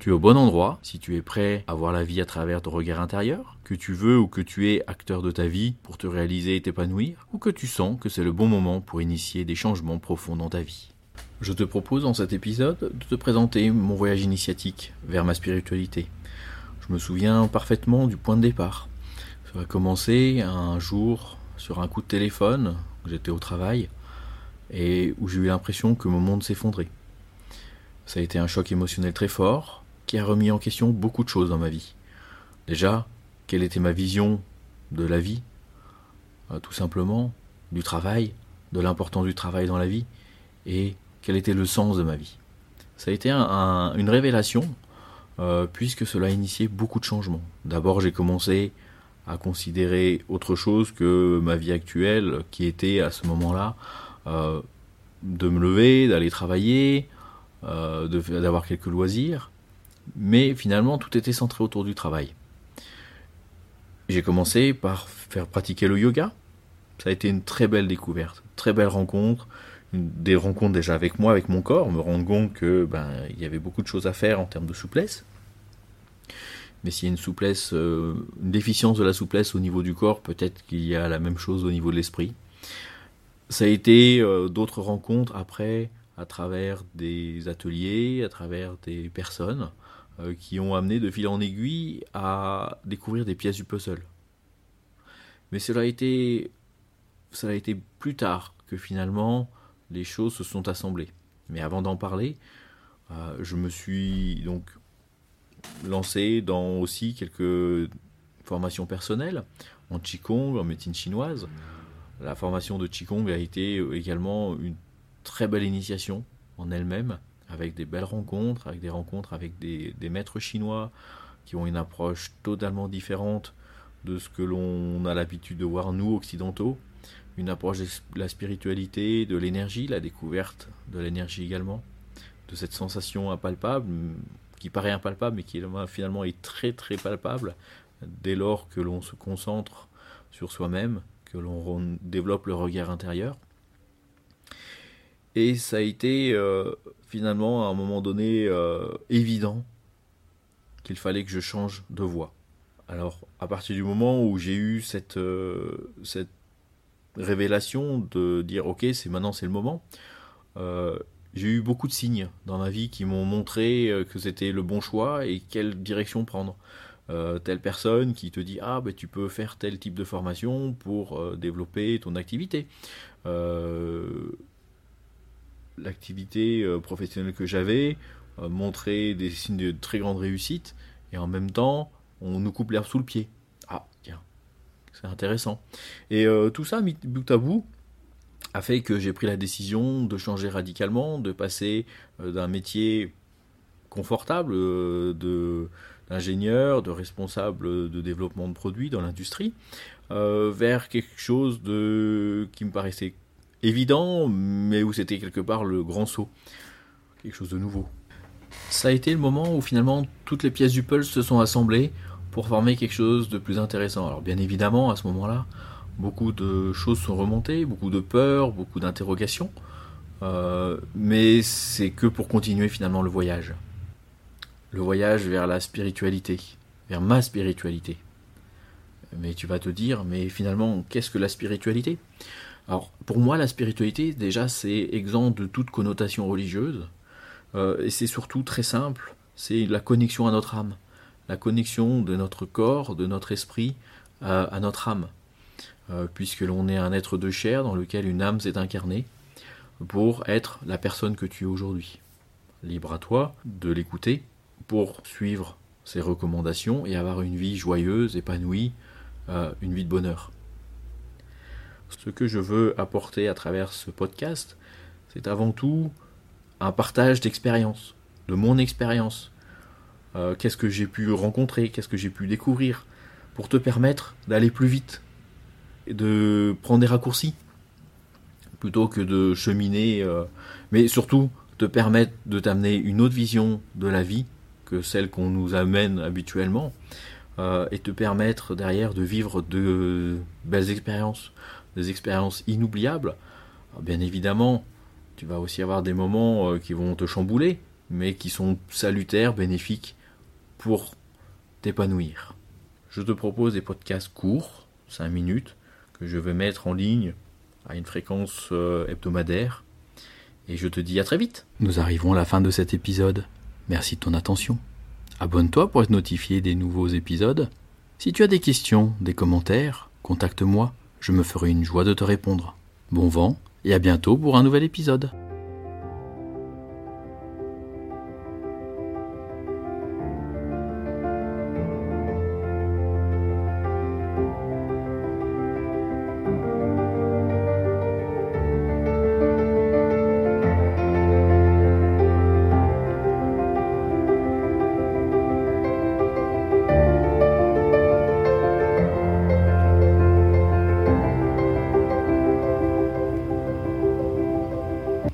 Tu es au bon endroit si tu es prêt à voir la vie à travers ton regard intérieur, que tu veux ou que tu es acteur de ta vie pour te réaliser et t'épanouir, ou que tu sens que c'est le bon moment pour initier des changements profonds dans ta vie. Je te propose dans cet épisode de te présenter mon voyage initiatique vers ma spiritualité. Je me souviens parfaitement du point de départ. Ça a commencé un jour sur un coup de téléphone, j'étais au travail, et où j'ai eu l'impression que mon monde s'effondrait. Ça a été un choc émotionnel très fort, qui a remis en question beaucoup de choses dans ma vie. Déjà, quelle était ma vision de la vie euh, Tout simplement, du travail, de l'importance du travail dans la vie, et quel était le sens de ma vie. Ça a été une révélation, euh, puisque cela a initié beaucoup de changements. D'abord, j'ai commencé à considérer autre chose que ma vie actuelle, qui était à ce moment-là euh, de me lever, d'aller travailler, d'avoir quelques loisirs, mais finalement tout était centré autour du travail. J'ai commencé par faire pratiquer le yoga. Ça a été une très belle découverte, très belle rencontre, des rencontres déjà avec moi, avec mon corps, me rendre compte que ben il y avait beaucoup de choses à faire en termes de souplesse. Mais s'il y a une souplesse, euh, une déficience de la souplesse au niveau du corps, peut-être qu'il y a la même chose au niveau de l'esprit. Ça a été euh, d'autres rencontres après, à travers des ateliers, à travers des personnes, euh, qui ont amené de fil en aiguille à découvrir des pièces du puzzle. Mais cela a été, cela a été plus tard que finalement les choses se sont assemblées. Mais avant d'en parler, euh, je me suis donc lancé dans aussi quelques formations personnelles en Qigong, en médecine chinoise. La formation de Qigong a été également une très belle initiation en elle-même avec des belles rencontres, avec des rencontres avec des, maîtres chinois qui ont une approche totalement différente de ce que l'on a l'habitude de voir nous occidentaux, une approche de la spiritualité, de l'énergie, la découverte de l'énergie également, de cette sensation impalpable, qui paraît impalpable mais qui finalement est très très palpable dès lors que l'on se concentre sur soi-même, que l'on développe le regard intérieur. Et ça a été euh, finalement à un moment donné euh, évident qu'il fallait que je change de voie. Alors à partir du moment où j'ai eu cette, euh, cette révélation de dire ok c'est maintenant c'est le moment, j'ai eu beaucoup de signes dans ma vie qui m'ont montré que c'était le bon choix et quelle direction prendre. telle personne qui te dit ah ben tu peux faire tel type de formation pour développer ton activité l'activité euh, professionnelle que j'avais, euh, montrer des signes de très grande réussite, et en même temps, on nous coupe l'herbe sous le pied. Ah, tiens, c'est intéressant. Et euh, tout ça, bout à bout, a fait que j'ai pris la décision de changer radicalement, de passer d'un métier confortable d'ingénieur, de responsable de développement de produits dans l'industrie, vers quelque chose de qui me paraissait évident, mais où c'était quelque part le grand saut, quelque chose de nouveau. Ça a été le moment où finalement toutes les pièces du puzzle se sont assemblées pour former quelque chose de plus intéressant. Alors bien évidemment, à ce moment-là, beaucoup de choses sont remontées, beaucoup de peurs, beaucoup d'interrogations, euh, mais c'est que pour continuer finalement le voyage. Le voyage vers la spiritualité, vers ma spiritualité. Mais tu vas te dire, mais finalement, qu'est-ce que la spiritualité? Pour moi, la spiritualité, déjà, c'est exempt de toute connotation religieuse. Euh, et c'est surtout très simple. C'est la connexion à notre âme. La connexion de notre corps, de notre esprit à, notre âme. Euh, puisque l'on est un être de chair dans lequel une âme s'est incarnée pour être la personne que tu es aujourd'hui. Libre à toi de l'écouter pour suivre ses recommandations et avoir une vie joyeuse, épanouie, euh, une vie de bonheur. Ce que je veux apporter à travers ce podcast, c'est avant tout un partage d'expérience, de mon expérience. Euh, qu'est-ce que j'ai pu rencontrer, qu'est-ce que j'ai pu découvrir, pour te permettre d'aller plus vite, de prendre des raccourcis, plutôt que de cheminer, euh, mais surtout te permettre de t'amener une autre vision de la vie que celle qu'on nous amène habituellement, euh, et te permettre derrière de vivre de belles expériences, des expériences inoubliables. bien évidemment, tu vas aussi avoir des moments euh, qui vont te chambouler, mais qui sont salutaires, bénéfiques pour t'épanouir. Je te propose des podcasts courts, 5 minutes, que je vais mettre en ligne à une fréquence euh, hebdomadaire. Et je te dis à très vite. Nous arrivons à la fin de cet épisode. Merci de ton attention. Abonne-toi pour être notifié des nouveaux épisodes. Si tu as des questions, des commentaires, contacte-moi, je me ferai une joie de te répondre. Bon vent et à bientôt pour un nouvel épisode.